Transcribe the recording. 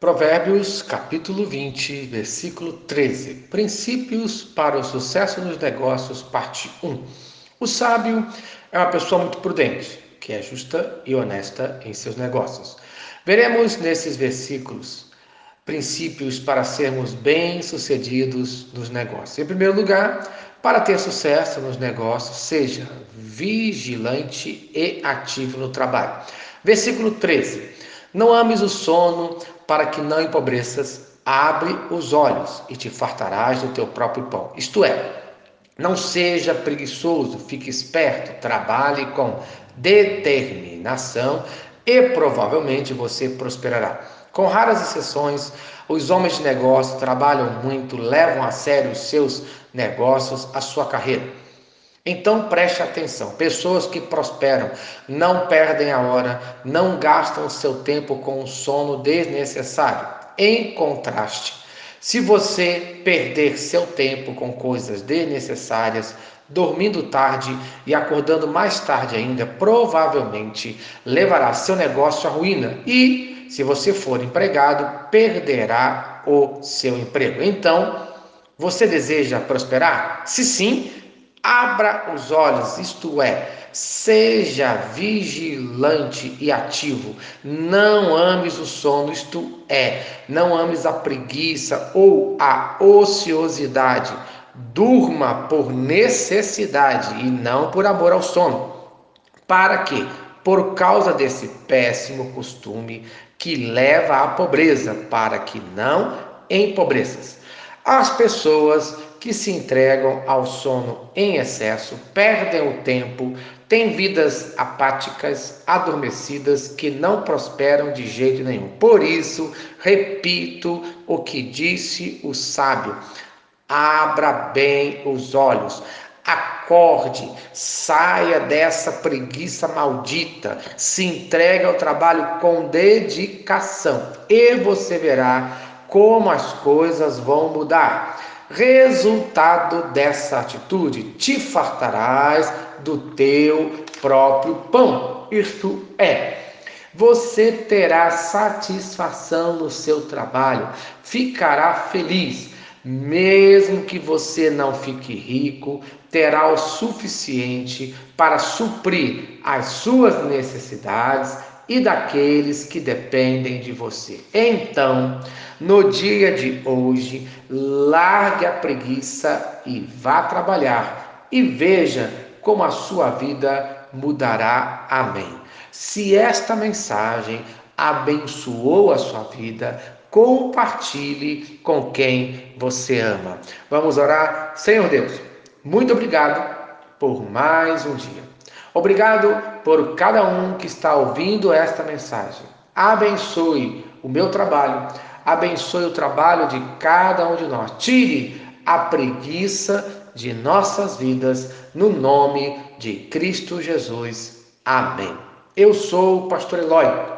Provérbios capítulo 20, versículo 13. Princípios para o sucesso nos negócios, parte 1. O sábio é uma pessoa muito prudente, que é justa e honesta em seus negócios. Veremos nesses versículos princípios para sermos bem-sucedidos nos negócios. Em primeiro lugar, para ter sucesso nos negócios, seja vigilante e ativo no trabalho. Versículo 13. Não ames o sono para que não empobreças, abre os olhos e te fartarás do teu próprio pão. Isto é, não seja preguiçoso, fique esperto, trabalhe com determinação e provavelmente você prosperará. Com raras exceções, os homens de negócio trabalham muito, levam a sério os seus negócios, a sua carreira. Então preste atenção: pessoas que prosperam não perdem a hora, não gastam seu tempo com sono desnecessário. Em contraste, se você perder seu tempo com coisas desnecessárias, dormindo tarde e acordando mais tarde ainda, provavelmente levará seu negócio à ruína e, se você for empregado, perderá o seu emprego. Então, você deseja prosperar? Se sim, Abra os olhos, isto é, seja vigilante e ativo. Não ames o sono, isto é, não ames a preguiça ou a ociosidade. Durma por necessidade e não por amor ao sono. Para quê? Por causa desse péssimo costume que leva à pobreza, para que não empobreças. As pessoas que se entregam ao sono em excesso, perdem o tempo, têm vidas apáticas, adormecidas, que não prosperam de jeito nenhum. Por isso, repito o que disse o sábio: abra bem os olhos. Acorde, saia dessa preguiça maldita, se entregue ao trabalho com dedicação e você verá como as coisas vão mudar. Resultado dessa atitude, te fartarás do teu próprio pão. Isto é, você terá satisfação no seu trabalho, ficará feliz. Mesmo que você não fique rico, terá o suficiente para suprir as suas necessidades e daqueles que dependem de você. Então, no dia de hoje, largue a preguiça e vá trabalhar e veja como a sua vida mudará. Amém. Se esta mensagem abençoou a sua vida, compartilhe com quem você ama. Vamos orar? Senhor Deus, muito obrigado por mais um dia. Obrigado por cada um que está ouvindo esta mensagem. Abençoe o meu trabalho, abençoe o trabalho de cada um de nós. Tire a preguiça de nossas vidas, no nome de Cristo Jesus. Amém. Eu sou o pastor Eloy.